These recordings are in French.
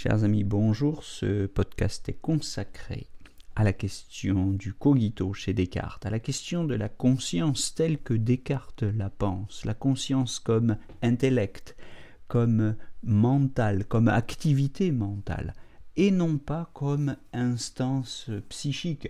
Chers amis, bonjour. Ce podcast est consacré à la question du cogito chez Descartes, à la question de la conscience telle que Descartes la pense, la conscience comme intellect, comme mental, comme activité mentale, et non pas comme instance psychique.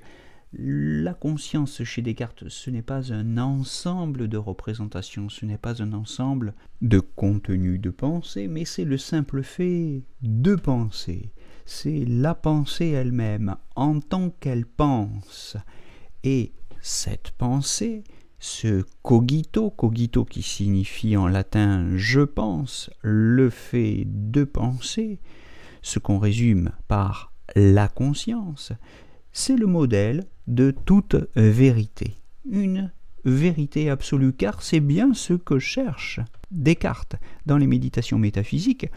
La conscience chez Descartes, ce n'est pas un ensemble de représentations, ce n'est pas un ensemble de contenus de pensée, mais c'est le simple fait de penser. C'est la pensée elle-même en tant qu'elle pense. Et cette pensée, ce cogito, cogito qui signifie en latin je pense, le fait de penser, ce qu'on résume par la conscience, c'est le modèle de toute vérité. Une vérité absolue, car c'est bien ce que cherche Descartes dans les méditations métaphysiques,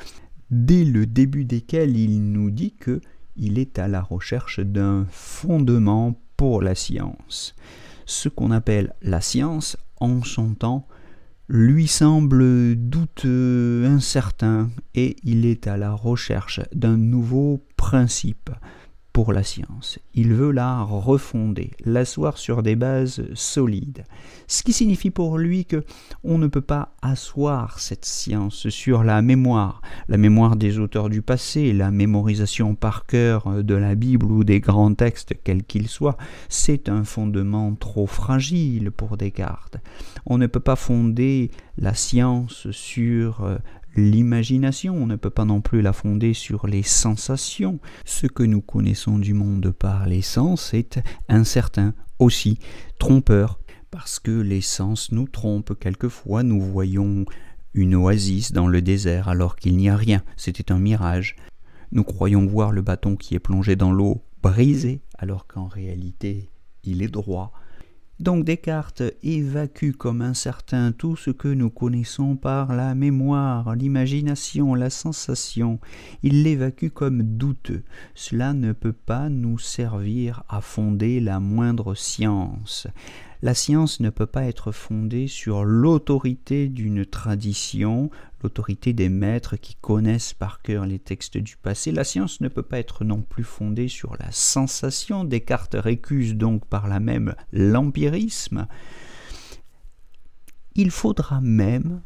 dès le début desquelles il nous dit que il est à la recherche d'un fondement pour la science. Ce qu'on appelle la science, en son temps, lui semble douteux, incertain, et il est à la recherche d'un nouveau principe, pour la science. Il veut la refonder, l'asseoir sur des bases solides. Ce qui signifie pour lui que on ne peut pas asseoir cette science sur la mémoire, la mémoire des auteurs du passé, la mémorisation par cœur de la Bible ou des grands textes quels qu'ils soient, c'est un fondement trop fragile pour Descartes. On ne peut pas fonder la science sur euh, l'imagination, on ne peut pas non plus la fonder sur les sensations. Ce que nous connaissons du monde par les sens est incertain, aussi trompeur, parce que les sens nous trompent. Quelquefois nous voyons une oasis dans le désert alors qu'il n'y a rien, c'était un mirage. Nous croyons voir le bâton qui est plongé dans l'eau brisé alors qu'en réalité il est droit. Donc Descartes évacue comme incertain tout ce que nous connaissons par la mémoire, l'imagination, la sensation. Il l'évacue comme douteux. Cela ne peut pas nous servir à fonder la moindre science. La science ne peut pas être fondée sur l'autorité d'une tradition, l'autorité des maîtres qui connaissent par cœur les textes du passé. La science ne peut pas être non plus fondée sur la sensation. Descartes récuse donc par là même l'empirisme. Il faudra même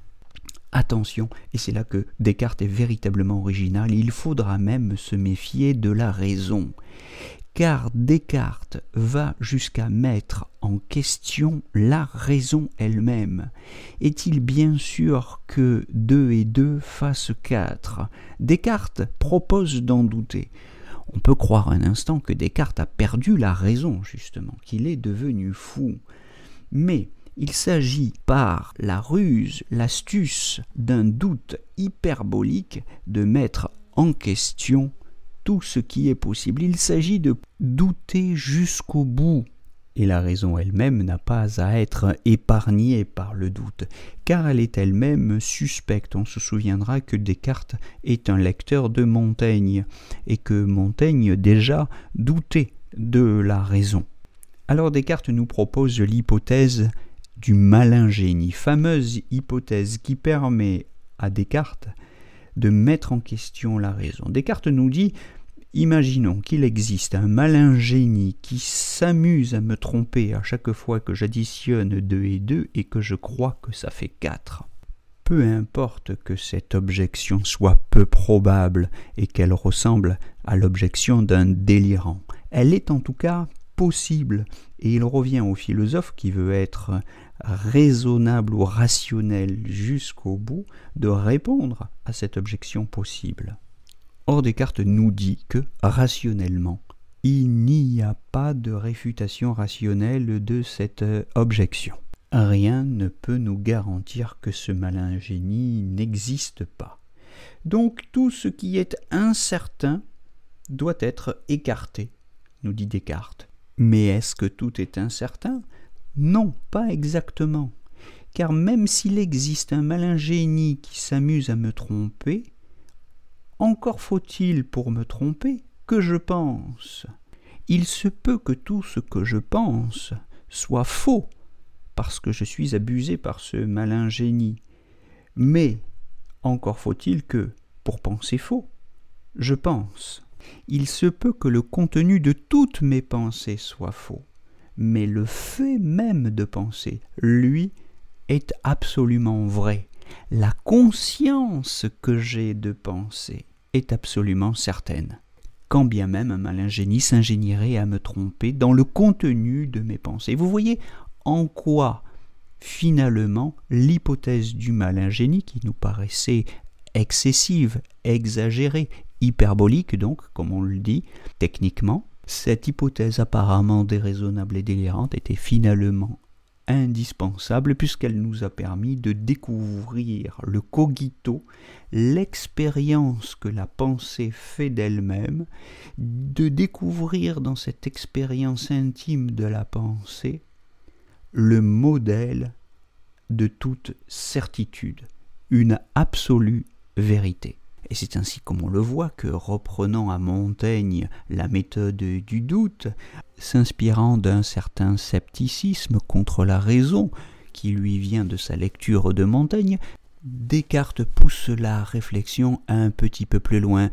Attention, et c'est là que Descartes est véritablement original, il faudra même se méfier de la raison car Descartes va jusqu'à mettre en question la raison elle-même. Est-il bien sûr que 2 et 2 fassent 4 Descartes propose d'en douter. On peut croire un instant que Descartes a perdu la raison, justement, qu'il est devenu fou. Mais il s'agit par la ruse, l'astuce d'un doute hyperbolique de mettre en question tout ce qui est possible. Il s'agit de douter jusqu'au bout. Et la raison elle-même n'a pas à être épargnée par le doute, car elle est elle-même suspecte. On se souviendra que Descartes est un lecteur de Montaigne, et que Montaigne déjà doutait de la raison. Alors Descartes nous propose l'hypothèse du malin génie, fameuse hypothèse qui permet à Descartes de mettre en question la raison. Descartes nous dit Imaginons qu'il existe un malin génie qui s'amuse à me tromper à chaque fois que j'additionne 2 et 2 et que je crois que ça fait 4. Peu importe que cette objection soit peu probable et qu'elle ressemble à l'objection d'un délirant, elle est en tout cas possible et il revient au philosophe qui veut être raisonnable ou rationnel jusqu'au bout de répondre à cette objection possible. Or Descartes nous dit que, rationnellement, il n'y a pas de réfutation rationnelle de cette euh, objection. rien ne peut nous garantir que ce malin génie n'existe pas. Donc tout ce qui est incertain doit être écarté, nous dit Descartes. Mais est-ce que tout est incertain? Non, pas exactement. Car même s'il existe un malin génie qui s'amuse à me tromper, encore faut-il pour me tromper que je pense. Il se peut que tout ce que je pense soit faux, parce que je suis abusé par ce malin génie. Mais encore faut-il que, pour penser faux, je pense. Il se peut que le contenu de toutes mes pensées soit faux, mais le fait même de penser, lui, est absolument vrai. La conscience que j'ai de penser est absolument certaine. Quand bien même un malin génie s'ingénierait à me tromper dans le contenu de mes pensées. Vous voyez en quoi finalement l'hypothèse du malin génie qui nous paraissait excessive, exagérée, hyperbolique donc, comme on le dit techniquement, cette hypothèse apparemment déraisonnable et délirante était finalement indispensable puisqu'elle nous a permis de découvrir le cogito, l'expérience que la pensée fait d'elle-même, de découvrir dans cette expérience intime de la pensée le modèle de toute certitude, une absolue vérité. Et c'est ainsi comme on le voit que, reprenant à Montaigne la méthode du doute, s'inspirant d'un certain scepticisme contre la raison qui lui vient de sa lecture de Montaigne, Descartes pousse la réflexion un petit peu plus loin.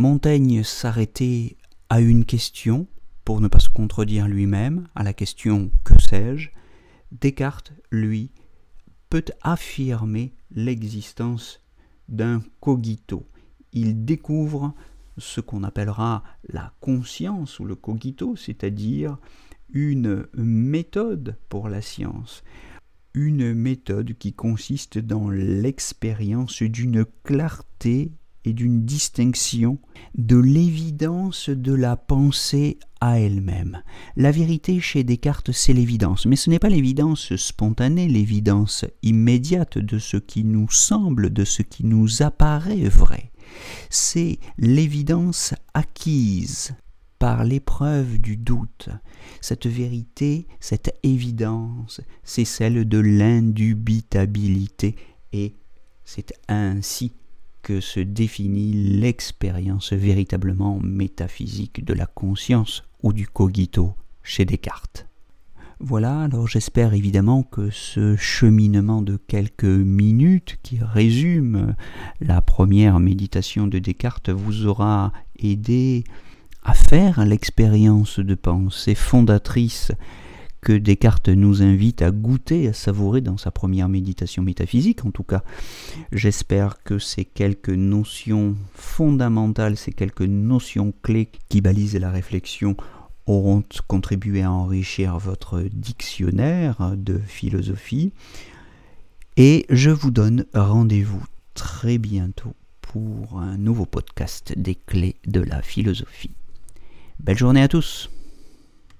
Montaigne s'arrêtait à une question, pour ne pas se contredire lui-même, à la question que sais-je? Descartes, lui, peut affirmer l'existence d'un cogito. Il découvre ce qu'on appellera la conscience ou le cogito, c'est-à-dire une méthode pour la science, une méthode qui consiste dans l'expérience d'une clarté et d'une distinction de l'évidence de la pensée à elle-même. La vérité chez Descartes, c'est l'évidence, mais ce n'est pas l'évidence spontanée, l'évidence immédiate de ce qui nous semble, de ce qui nous apparaît vrai. C'est l'évidence acquise par l'épreuve du doute. Cette vérité, cette évidence, c'est celle de l'indubitabilité et c'est ainsi que se définit l'expérience véritablement métaphysique de la conscience ou du cogito chez Descartes. Voilà, alors j'espère évidemment que ce cheminement de quelques minutes qui résume la première méditation de Descartes vous aura aidé à faire l'expérience de pensée fondatrice que Descartes nous invite à goûter, à savourer dans sa première méditation métaphysique. En tout cas, j'espère que ces quelques notions fondamentales, ces quelques notions clés qui balisent la réflexion auront contribué à enrichir votre dictionnaire de philosophie. Et je vous donne rendez-vous très bientôt pour un nouveau podcast des clés de la philosophie. Belle journée à tous